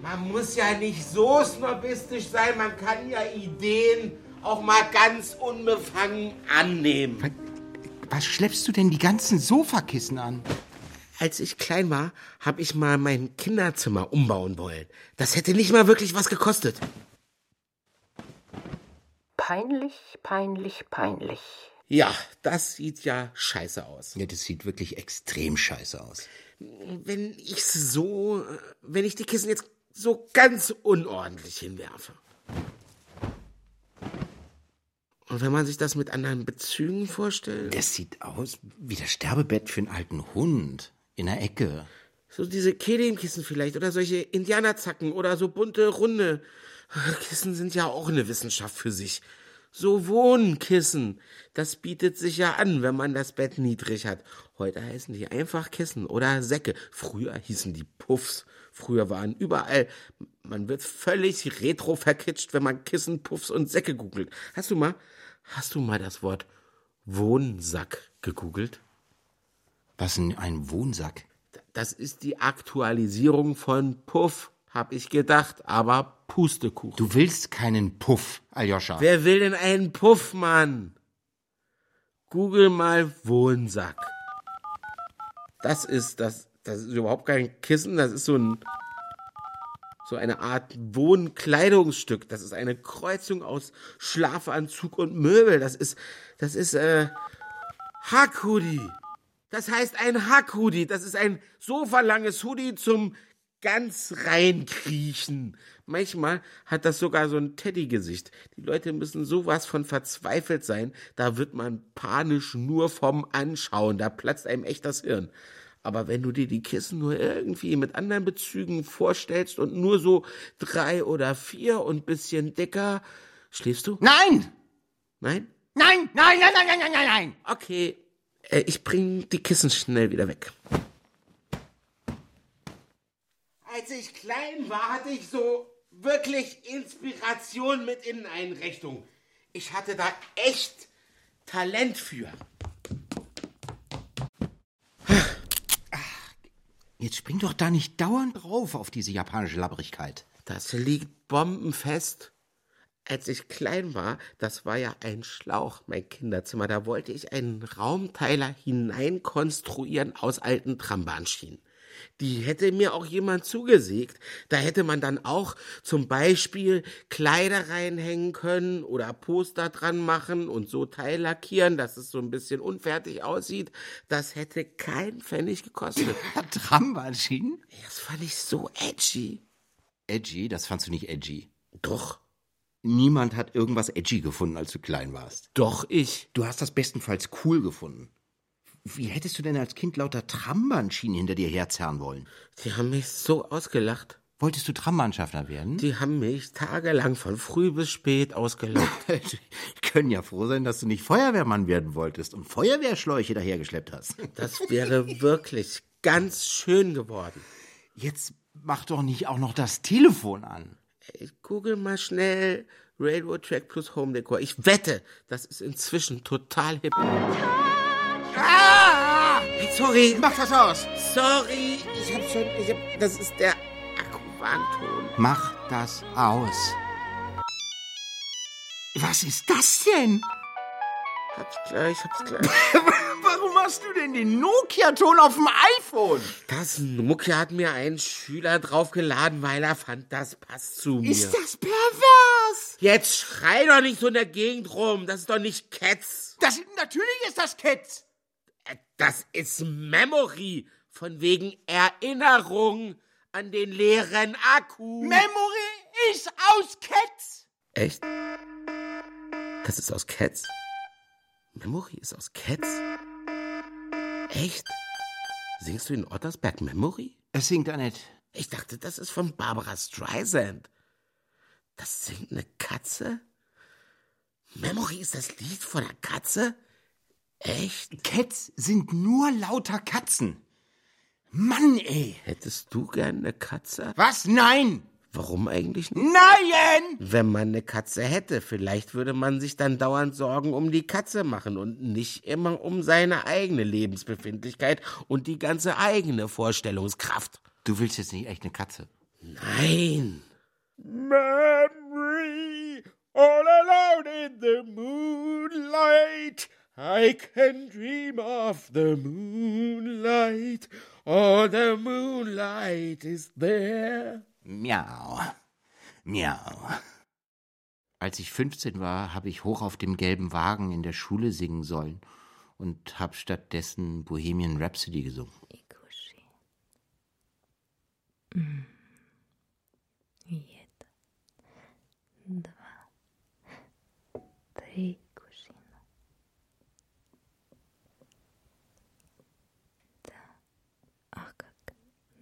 Speaker 2: Man muss ja nicht so snobistisch sein, man kann ja Ideen auch mal ganz unbefangen annehmen.
Speaker 3: Was schleppst du denn die ganzen Sofakissen an?
Speaker 2: Als ich klein war, habe ich mal mein Kinderzimmer umbauen wollen. Das hätte nicht mal wirklich was gekostet.
Speaker 4: Peinlich, peinlich, peinlich.
Speaker 2: Ja, das sieht ja scheiße aus.
Speaker 3: Ja, das sieht wirklich extrem scheiße aus.
Speaker 2: Wenn ich so, wenn ich die Kissen jetzt so ganz unordentlich hinwerfe. Und wenn man sich das mit anderen Bezügen vorstellt.
Speaker 3: Das sieht aus wie das Sterbebett für einen alten Hund. In der Ecke.
Speaker 2: So diese Kelimkissen vielleicht oder solche Indianerzacken oder so bunte, runde. Kissen sind ja auch eine Wissenschaft für sich. So Wohnkissen. Das bietet sich ja an, wenn man das Bett niedrig hat. Heute heißen die einfach Kissen oder Säcke. Früher hießen die Puffs. Früher waren überall, man wird völlig retro verkitscht, wenn man Kissen, Puffs und Säcke googelt. Hast du mal, hast du mal das Wort Wohnsack gegoogelt?
Speaker 3: Was denn ein Wohnsack?
Speaker 2: Das ist die Aktualisierung von Puff, hab ich gedacht, aber Pustekuchen.
Speaker 3: Du willst keinen Puff, Aljoscha.
Speaker 2: Wer will denn einen Puff, Mann? Google mal Wohnsack. Das ist das, das ist überhaupt kein Kissen, das ist so ein so eine Art Wohnkleidungsstück. Das ist eine Kreuzung aus Schlafanzug und Möbel. Das ist das ist äh Hackhoodie. Das heißt ein Hackhoodie. Das ist ein sofalanges Hoodie zum ganz reinkriechen. Manchmal hat das sogar so ein Teddygesicht. Die Leute müssen sowas von verzweifelt sein. Da wird man panisch nur vom Anschauen. Da platzt einem echt das Hirn. Aber wenn du dir die Kissen nur irgendwie mit anderen Bezügen vorstellst und nur so drei oder vier und bisschen dicker, schläfst du?
Speaker 3: Nein!
Speaker 2: Nein?
Speaker 3: Nein, nein, nein, nein, nein, nein, nein, nein.
Speaker 2: Okay, äh, ich bring die Kissen schnell wieder weg. Als ich klein war, hatte ich so wirklich Inspiration mit Inneneinrichtung. Ich hatte da echt Talent für.
Speaker 3: Jetzt spring doch da nicht dauernd drauf auf diese japanische Labbrigkeit.
Speaker 2: Das liegt bombenfest. Als ich klein war, das war ja ein Schlauch, mein Kinderzimmer, da wollte ich einen Raumteiler hineinkonstruieren aus alten Trambahnschienen. Die hätte mir auch jemand zugesägt. Da hätte man dann auch zum Beispiel Kleider reinhängen können oder Poster dran machen und so teillackieren, dass es so ein bisschen unfertig aussieht. Das hätte keinen Pfennig gekostet. *laughs*
Speaker 3: Trambahnschienen?
Speaker 2: Das fand ich so edgy.
Speaker 3: Edgy? Das fandst du nicht edgy.
Speaker 2: Doch.
Speaker 3: Niemand hat irgendwas edgy gefunden, als du klein warst.
Speaker 2: Doch ich.
Speaker 3: Du hast das bestenfalls cool gefunden. Wie hättest du denn als Kind lauter Trambahnschienen hinter dir herzerren wollen?
Speaker 2: Die haben mich so ausgelacht.
Speaker 3: Wolltest du Trambahnschaffner werden?
Speaker 2: Die haben mich tagelang von früh bis spät ausgelacht. *laughs*
Speaker 3: Die können ja froh sein, dass du nicht Feuerwehrmann werden wolltest und Feuerwehrschläuche dahergeschleppt hast.
Speaker 2: Das wäre wirklich ganz schön geworden.
Speaker 3: Jetzt mach doch nicht auch noch das Telefon an.
Speaker 2: Ich google mal schnell Railroad Track plus Home Decor. Ich wette, das ist inzwischen total hip. Sorry.
Speaker 3: Mach das aus.
Speaker 2: Sorry. Ich hab schon, ich hab, das ist der Akkuwarnton.
Speaker 3: Mach das aus. Was ist das denn?
Speaker 2: Hab's gleich, hab's gleich. *laughs*
Speaker 3: Warum hast du denn den Nokia-Ton auf dem iPhone?
Speaker 2: Das Nokia hat mir ein Schüler draufgeladen, weil er fand, das passt zu mir.
Speaker 3: Ist das pervers?
Speaker 2: Jetzt schrei doch nicht so in der Gegend rum. Das ist doch nicht Cats.
Speaker 3: Das, natürlich ist das Cats.
Speaker 2: Das ist Memory. Von wegen Erinnerung an den leeren Akku.
Speaker 3: Memory ist aus Cats.
Speaker 2: Echt? Das ist aus Cats? Memory ist aus Cats? Echt? Singst du in Ottersberg Memory?
Speaker 3: Es singt Annette.
Speaker 2: Ich dachte, das ist von Barbara Streisand. Das singt eine Katze? Memory ist das Lied von einer Katze? Echt?
Speaker 3: Cats sind nur lauter Katzen. Mann, ey.
Speaker 2: Hättest du gern eine Katze?
Speaker 3: Was? Nein!
Speaker 2: Warum eigentlich nicht?
Speaker 3: Nein!
Speaker 2: Wenn man eine Katze hätte, vielleicht würde man sich dann dauernd Sorgen um die Katze machen und nicht immer um seine eigene Lebensbefindlichkeit und die ganze eigene Vorstellungskraft.
Speaker 3: Du willst jetzt nicht echt eine Katze?
Speaker 2: Nein.
Speaker 5: Memory, all alone in the moonlight. I can dream of the moonlight. All the moonlight is there.
Speaker 3: Miau. Miau. Als ich 15 war, habe ich hoch auf dem gelben Wagen in der Schule singen sollen und habe stattdessen Bohemian Rhapsody gesungen.
Speaker 18: Jeden. Два. Три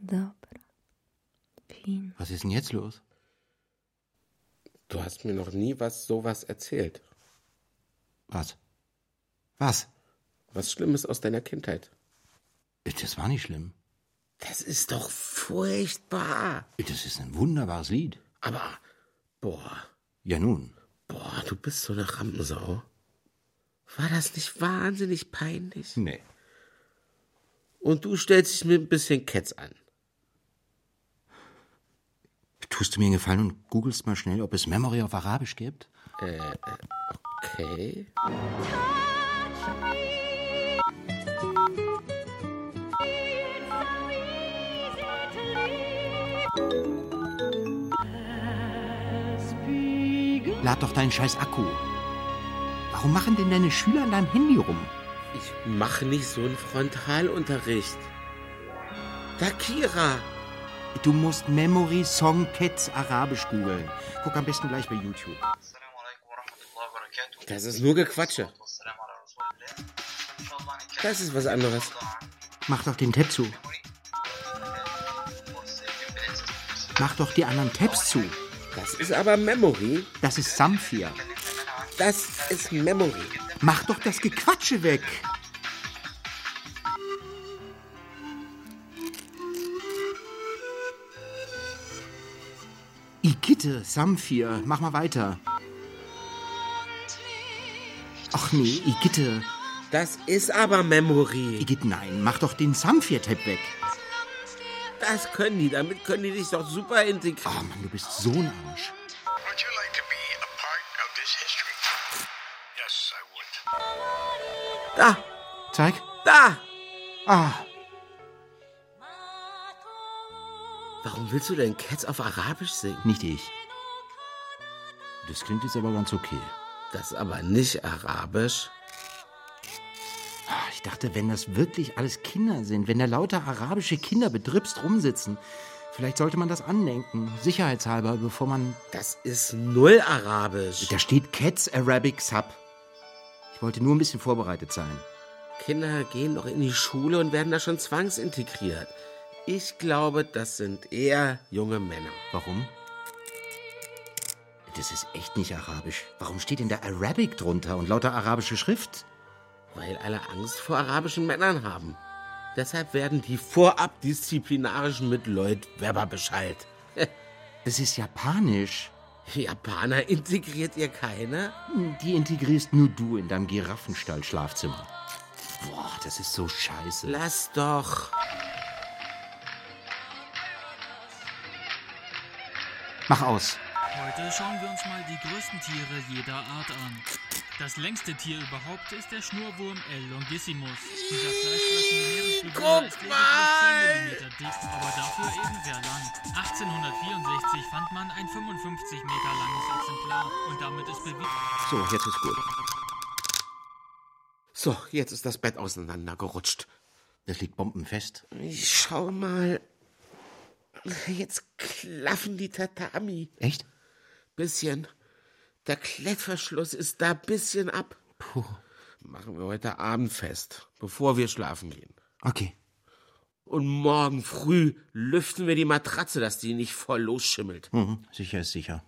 Speaker 18: Dobra. Fin.
Speaker 3: Was ist denn jetzt los?
Speaker 2: Du hast mir noch nie was sowas erzählt.
Speaker 3: Was? Was?
Speaker 2: Was Schlimmes aus deiner Kindheit.
Speaker 3: Äh, das war nicht schlimm.
Speaker 2: Das ist doch furchtbar.
Speaker 3: Äh, das ist ein wunderbares Lied.
Speaker 2: Aber, boah.
Speaker 3: Ja nun.
Speaker 2: Boah, du bist so eine Rampensau. War das nicht wahnsinnig peinlich?
Speaker 3: Nee.
Speaker 2: Und du stellst dich mit ein bisschen Ketz an.
Speaker 3: Tust du mir einen Gefallen und googelst mal schnell, ob es Memory auf Arabisch gibt?
Speaker 2: Äh, äh, okay.
Speaker 3: Lad doch deinen scheiß Akku. Warum machen denn deine Schüler an deinem Handy rum?
Speaker 2: Ich mache nicht so einen Frontalunterricht. Takira,
Speaker 3: Du musst Memory Song Cats Arabisch googeln. Guck am besten gleich bei YouTube.
Speaker 2: das ist nur Gequatsche. Das ist was anderes.
Speaker 3: Mach doch den Tab zu. Mach doch die anderen Tabs zu.
Speaker 2: Das ist aber Memory.
Speaker 3: Das ist Samphir.
Speaker 2: Das ist Memory.
Speaker 3: Mach doch das Gequatsche weg. Igitte, Samphir, mach mal weiter. Ach nee, Igitte.
Speaker 2: Das ist aber Memory.
Speaker 3: Igitt, nein, mach doch den Samphir-Tab weg.
Speaker 2: Das können die. Damit können die dich doch super integrieren.
Speaker 3: Oh Mann, du bist so ein Arsch.
Speaker 19: Would you like to be a part of this history? Yes, I would.
Speaker 2: Da,
Speaker 3: Zeig.
Speaker 2: da.
Speaker 3: Ah,
Speaker 2: Warum willst du denn Cats auf Arabisch singen?
Speaker 3: nicht ich. Das klingt jetzt aber ganz okay.
Speaker 2: Das ist aber nicht Arabisch.
Speaker 3: Ah, Ich dachte, wenn das wirklich alles Kinder sind, wenn da lauter arabische Kinder betripst rumsitzen, vielleicht sollte man das andenken, sicherheitshalber, bevor man...
Speaker 2: Das ist null Arabisch.
Speaker 3: Da steht Cats Arabic Sub. Ich wollte nur ein bisschen vorbereitet sein.
Speaker 2: Kinder gehen doch in die Schule und werden da schon zwangsintegriert. Ich glaube, das sind eher junge Männer.
Speaker 3: Warum? Das ist echt nicht arabisch. Warum steht denn da Arabic drunter und lauter arabische Schrift?
Speaker 2: Weil alle Angst vor arabischen Männern haben. Deshalb werden die vorab disziplinarischen mit Lloyd Webber Bescheid. *laughs*
Speaker 3: Das ist japanisch.
Speaker 2: Japaner integriert ihr keine?
Speaker 3: Die integrierst nur du in deinem Giraffenstall-Schlafzimmer. Boah, das ist so scheiße.
Speaker 2: Lass doch.
Speaker 3: Mach aus.
Speaker 20: Heute schauen wir uns mal die größten Tiere jeder Art an. Das längste Tier überhaupt ist der Schnurwurm L. longissimus. Dieser fleischfressende Meeresbewohner ist lediglich 10 mm dick, aber dafür eben sehr lang. 1864 fand man ein 55 Meter langes Exemplar und damit ist bewiesen.
Speaker 3: So, jetzt ist gut.
Speaker 2: So, jetzt ist das Bett auseinandergerutscht.
Speaker 3: Das liegt bombenfest.
Speaker 2: Ich schau mal. *laughs* Jetzt klaffen die Tatami.
Speaker 3: Echt?
Speaker 2: Bisschen. Der Klettverschluss ist da bisschen ab.
Speaker 3: Puh.
Speaker 2: Machen wir heute Abend fest, bevor wir schlafen gehen.
Speaker 3: Okay.
Speaker 2: Und morgen früh lüften wir die Matratze, dass die nicht voll losschimmelt.
Speaker 3: Mhm, sicher ist sicher.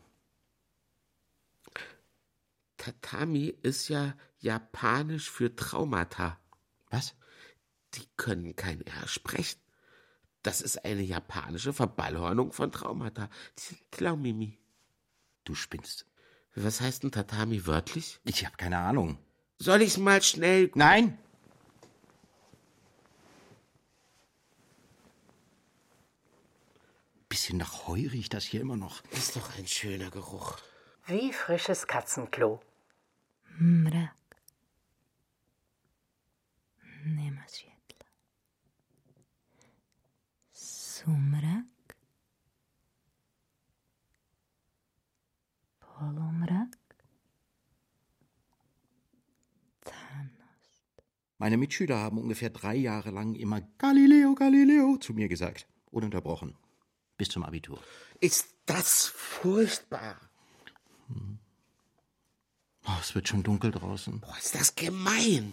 Speaker 2: Tatami ist ja japanisch für Traumata.
Speaker 3: Was?
Speaker 2: Die können kein R sprechen. Das ist eine japanische Verballhornung von Traumata. Die sind Klaumimi.
Speaker 3: Du spinnst.
Speaker 2: Was heißt denn Tatami wörtlich?
Speaker 3: Ich habe keine Ahnung.
Speaker 2: Soll ich's mal schnell.
Speaker 3: Nein! Bisschen nach Heu riecht das hier immer noch.
Speaker 2: Ist doch ein schöner Geruch.
Speaker 4: Wie frisches Katzenklo.
Speaker 18: Mrak. Nema Sumrak. Polumrak.
Speaker 3: Meine Mitschüler haben ungefähr drei Jahre lang immer Galileo, Galileo zu mir gesagt. Ununterbrochen. Bis zum Abitur.
Speaker 2: Ist das furchtbar.
Speaker 3: Oh, es wird schon dunkel draußen.
Speaker 2: Boah, ist das gemein.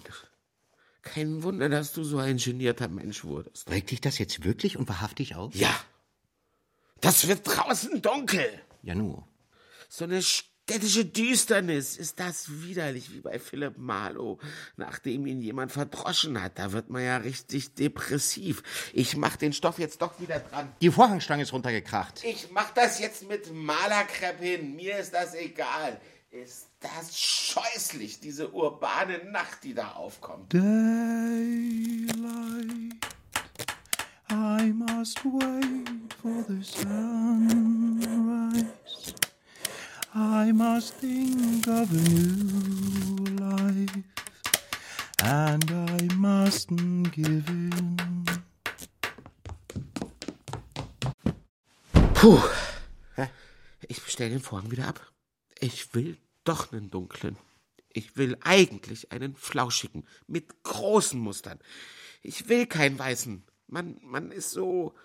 Speaker 2: Kein Wunder, dass du so ein genierter Mensch wurdest.
Speaker 3: Regt dich das jetzt wirklich und wahrhaftig auf?
Speaker 2: Ja. Das wird draußen dunkel.
Speaker 3: Ja, nur.
Speaker 2: So eine städtische Düsternis. Ist das widerlich, wie bei Philipp Marlowe, nachdem ihn jemand verdroschen hat. Da wird man ja richtig depressiv. Ich mach den Stoff jetzt doch wieder dran.
Speaker 3: Die Vorhangstange ist runtergekracht.
Speaker 2: Ich mach das jetzt mit Malerkrepp hin. Mir ist das egal. Ist das scheußlich, diese urbane Nacht, die da aufkommt.
Speaker 21: Daylight, I must wait for the sunrise. I must think of a new life, and I mustn't give in.
Speaker 2: Puh. Ich bestell den Vorhang wieder ab. Ich will doch einen dunklen. Ich will eigentlich einen flauschigen, mit großen Mustern. Ich will keinen weißen. Man, man ist so,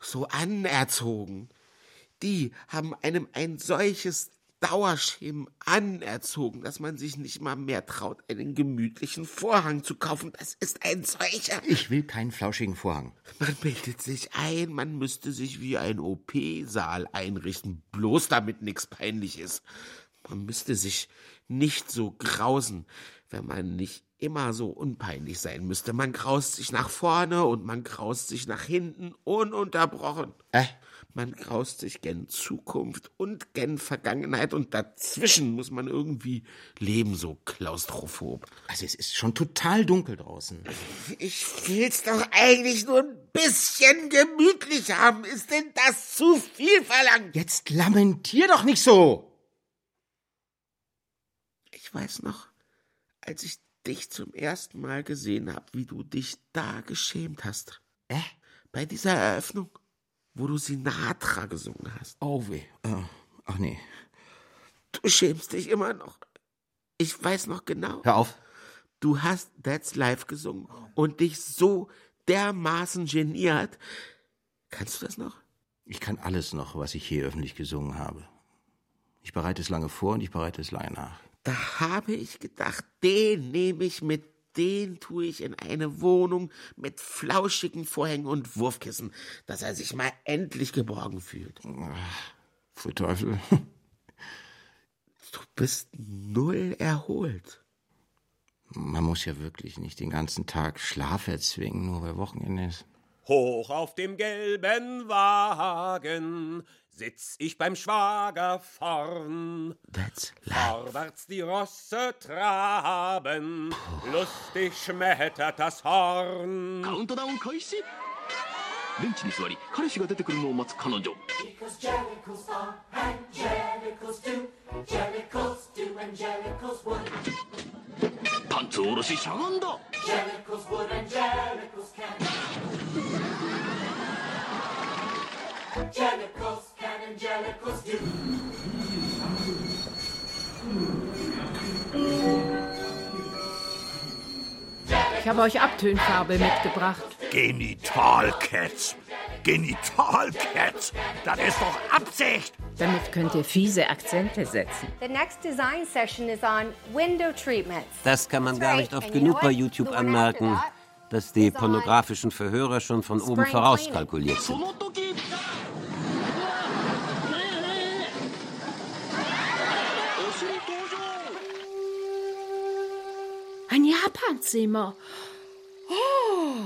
Speaker 2: so anerzogen. Die haben einem ein solches Dauerschema anerzogen, dass man sich nicht mal mehr traut, einen gemütlichen Vorhang zu kaufen. Das ist ein solcher.
Speaker 3: Ich will keinen flauschigen Vorhang.
Speaker 2: Man bildet sich ein, man müsste sich wie ein OP-Saal einrichten, bloß damit nichts peinlich ist. Man müsste sich nicht so grausen, wenn man nicht immer so unpeinlich sein müsste. Man graust sich nach vorne und man graust sich nach hinten ununterbrochen.
Speaker 3: Äh?
Speaker 2: Man graust sich gen Zukunft und gen Vergangenheit und dazwischen muss man irgendwie leben, so klaustrophob.
Speaker 3: Also es ist schon total dunkel draußen.
Speaker 2: Ich will's doch eigentlich nur ein bisschen gemütlich haben. Ist denn das zu viel verlangt?
Speaker 3: Jetzt lamentier doch nicht so!
Speaker 2: Ich weiß noch, als ich dich zum ersten Mal gesehen habe, wie du dich da geschämt hast.
Speaker 3: Äh?
Speaker 2: Bei dieser Eröffnung, wo du Sinatra gesungen hast.
Speaker 3: Oh weh. Äh, ach nee.
Speaker 2: Du schämst dich immer noch. Ich weiß noch genau.
Speaker 3: Hör auf.
Speaker 2: Du hast That's Life gesungen und dich so dermaßen geniert. Kannst du das noch?
Speaker 3: Ich kann alles noch, was ich hier öffentlich gesungen habe. Ich bereite es lange vor und ich bereite es lange nach.
Speaker 2: Da habe ich gedacht, den nehme ich mit, den tue ich in eine Wohnung mit flauschigen Vorhängen und Wurfkissen, dass er sich mal endlich geborgen fühlt.
Speaker 3: Für Teufel.
Speaker 2: Du bist null erholt.
Speaker 3: Man muss ja wirklich nicht den ganzen Tag Schlaf erzwingen, nur weil Wochenende ist.
Speaker 22: Hoch auf dem gelben Wagen sitz ich beim Schwager vorn.
Speaker 2: That's
Speaker 22: Vorwärts die Rosse traben, lustig schmettert das Horn.
Speaker 16: カウントダウン開始ベンチに座り彼氏が出てくるのを待つ彼女
Speaker 14: Because Jellicles are Angelicals do. Jellicles do Angelicals would.
Speaker 16: パンツを下ろししゃがんだ
Speaker 14: Jellicles would Angelicals can. Jellicles do.
Speaker 4: Ich habe euch Abtönfarbe mitgebracht.
Speaker 5: Genitalcats. Genitalcats. Das ist doch Absicht.
Speaker 4: Damit könnt ihr fiese Akzente setzen.
Speaker 23: The next design session is on window treatments.
Speaker 8: Das kann man gar nicht oft genug bei YouTube anmerken, dass die pornografischen Verhörer schon von oben vorauskalkuliert sind.
Speaker 9: Schlappernzimmer. Oh.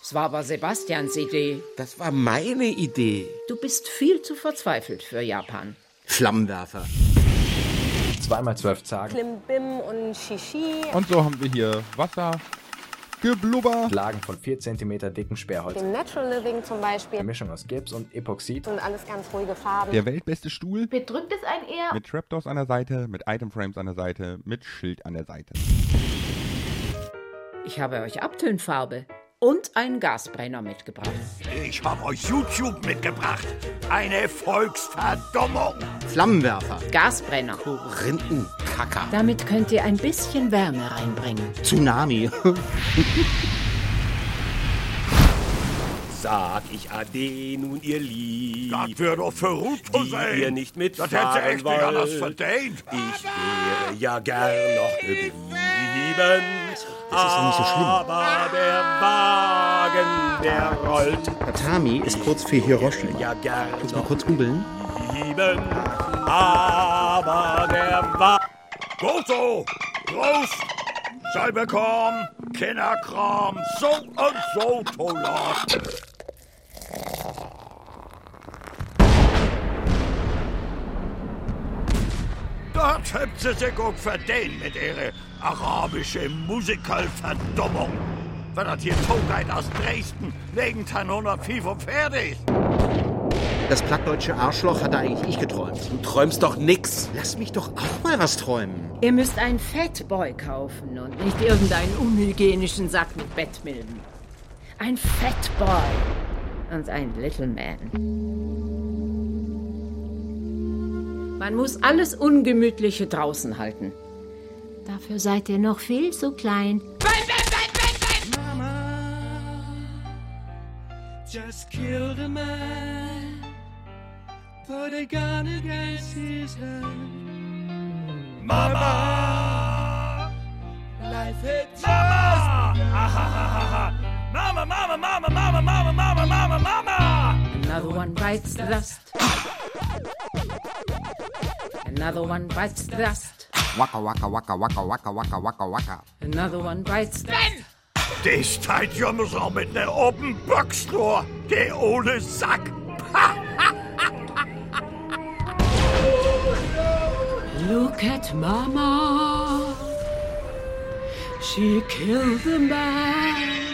Speaker 4: Das war aber Sebastians Idee.
Speaker 2: Das war meine Idee.
Speaker 4: Du bist viel zu verzweifelt für Japan.
Speaker 3: Flammenwerfer.
Speaker 12: Zweimal zwölf Tage.
Speaker 11: Klimbim und Shishi.
Speaker 24: Und so haben wir hier Wasser, Geblubber.
Speaker 12: Lagen von 4 cm dicken Sperrholz.
Speaker 11: Im Natural Living zum Beispiel.
Speaker 12: Eine Mischung aus Gips und Epoxid.
Speaker 11: Und alles ganz ruhige Farben.
Speaker 24: Der weltbeste Stuhl.
Speaker 11: Bedrückt es ein eher.
Speaker 24: Mit Trapdoors an der Seite, mit Itemframes an der Seite, mit Schild an der Seite.
Speaker 4: Ich habe euch Abtönfarbe und einen Gasbrenner mitgebracht.
Speaker 5: Ich hab euch YouTube mitgebracht. Eine Volksverdummung.
Speaker 3: Flammenwerfer.
Speaker 4: Gasbrenner.
Speaker 2: Rindenkacker.
Speaker 4: Damit könnt ihr ein bisschen Wärme reinbringen.
Speaker 3: Tsunami. *laughs*
Speaker 22: Sag ich Ade nun, ihr Lieb.
Speaker 5: Das wär doch verrückt zu
Speaker 22: die
Speaker 5: sein.
Speaker 22: ihr nicht
Speaker 5: Das
Speaker 22: mitfahren
Speaker 5: hätte sie echt nicht anders
Speaker 22: wollt.
Speaker 5: verdient.
Speaker 22: Ich wäre ja gern noch geblieben.
Speaker 3: Das ist doch nicht so schlimm.
Speaker 22: Aber der Wagen, der rollt.
Speaker 3: Tatami ist kurz für Hiroshi.
Speaker 22: Ja gern
Speaker 3: Muss mal kurz googeln.
Speaker 22: geblieben. Aber der Wagen...
Speaker 5: Gut so. Prost. Sei bekommen. Kinderkram. So und so tolat. Das habt sie sich auch verdient mit ihrer arabischen Musikalverdummung. Wenn das hier Togheit aus Dresden wegen 145 ist.
Speaker 3: Das plattdeutsche Arschloch hatte eigentlich ich geträumt.
Speaker 2: Du träumst doch nix.
Speaker 3: Lass mich doch auch mal was träumen.
Speaker 4: Ihr müsst einen Fatboy kaufen und nicht irgendeinen unhygienischen Sack mit Bettmilben. Ein Fatboy und ein Little Man. Man muss alles Ungemütliche draußen halten. Dafür seid ihr noch viel zu klein.
Speaker 14: just killed a man, put a gun against his head.
Speaker 5: Mama!
Speaker 14: Life hits
Speaker 5: Mama! Ahahaha. Mama, Mama, Mama, Mama, Mama, Mama, Mama, Mama!
Speaker 4: Another one bites the dust. Another one bites the dust.
Speaker 3: Waka waka waka waka waka waka waka waka.
Speaker 4: Another one bites the dust.
Speaker 5: Die steht Jungs auch mit ne Open Boxtor, der ohne Sack.
Speaker 9: Look at Mama. She killed the man.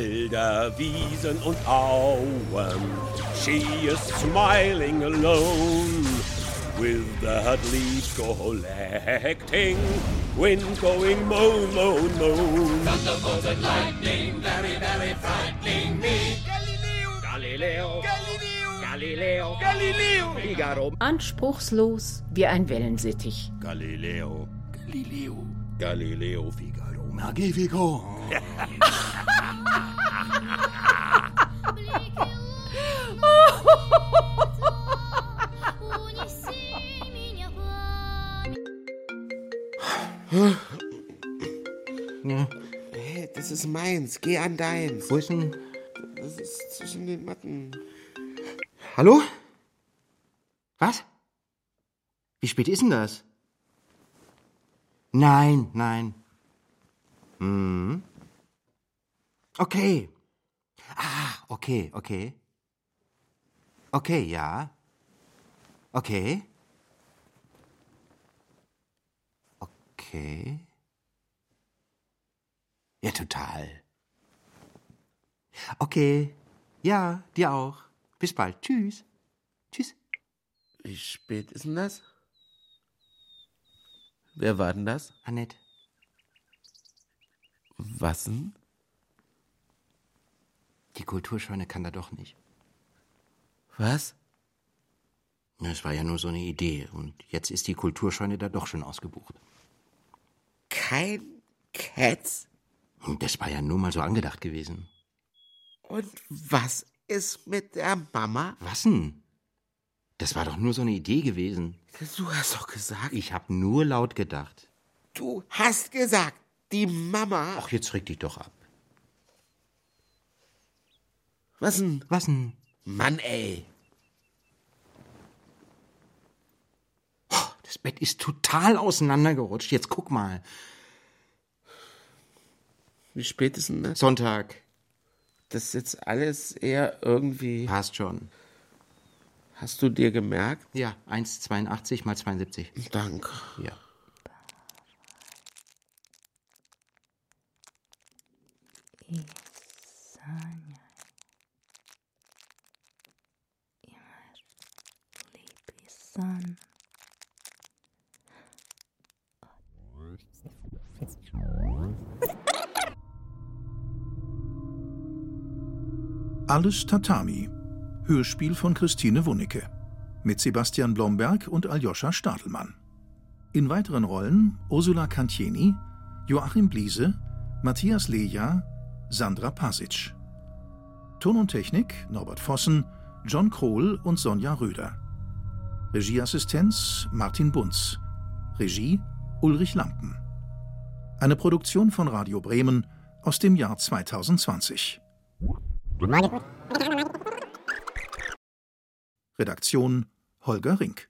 Speaker 22: Felder, Wiesen und Auen. She is smiling alone. With the leaves collecting, wind going moan, moan, moan.
Speaker 14: Thunderbolt and lightning, very, very frightening me.
Speaker 22: Galileo, Galileo,
Speaker 14: Galileo.
Speaker 22: Figaro,
Speaker 4: Anspruchslos wie ein Wellensittich.
Speaker 22: Galileo, Galileo, Galileo, Figaro.
Speaker 3: Magnifico. *laughs*
Speaker 2: Hey, das ist meins. Geh an deins.
Speaker 3: Wo ist denn...
Speaker 2: Das ist zwischen den Matten.
Speaker 3: Hallo? Was? Wie spät ist denn das? Nein, nein. Hm. Okay. Ah, okay, okay. Okay, ja. Okay. Okay. Ja, total. Okay. Ja, dir auch. Bis bald. Tschüss. Tschüss.
Speaker 2: Wie spät ist denn das? Wer war denn das?
Speaker 3: Annette.
Speaker 2: Was denn?
Speaker 3: Die Kulturscheune kann da doch nicht.
Speaker 2: Was?
Speaker 3: Na, Es war ja nur so eine Idee. Und jetzt ist die Kulturscheune da doch schon ausgebucht.
Speaker 2: Kein Cats?
Speaker 3: Und Das war ja nur mal so angedacht gewesen.
Speaker 2: Und was ist mit der Mama?
Speaker 3: Was denn? Das war doch nur so eine Idee gewesen.
Speaker 2: Du hast doch gesagt.
Speaker 3: Ich hab nur laut gedacht.
Speaker 2: Du hast gesagt, die Mama.
Speaker 3: Ach, jetzt reg dich doch ab.
Speaker 2: Was denn?
Speaker 3: Was denn?
Speaker 2: Mann, ey.
Speaker 3: Das Bett ist total auseinandergerutscht. Jetzt guck mal.
Speaker 2: Wie spät ist denn das?
Speaker 3: Sonntag.
Speaker 2: Das ist jetzt alles eher irgendwie.
Speaker 3: Passt schon.
Speaker 2: Hast du dir gemerkt?
Speaker 3: Ja, 1,82 mal 72.
Speaker 2: Danke.
Speaker 3: Ja.
Speaker 18: Son.
Speaker 25: Alles Tatami. Hörspiel von Christine Wunicke. Mit Sebastian Blomberg und Aljoscha Stadelmann. In weiteren Rollen Ursula Cantieni, Joachim Bliese, Matthias Leja, Sandra Pasic. Ton und Technik Norbert Vossen, John Krohl und Sonja Röder. Regieassistenz Martin Bunz. Regie Ulrich Lampen. Eine Produktion von Radio Bremen aus dem Jahr 2020. Redaktion Holger Rink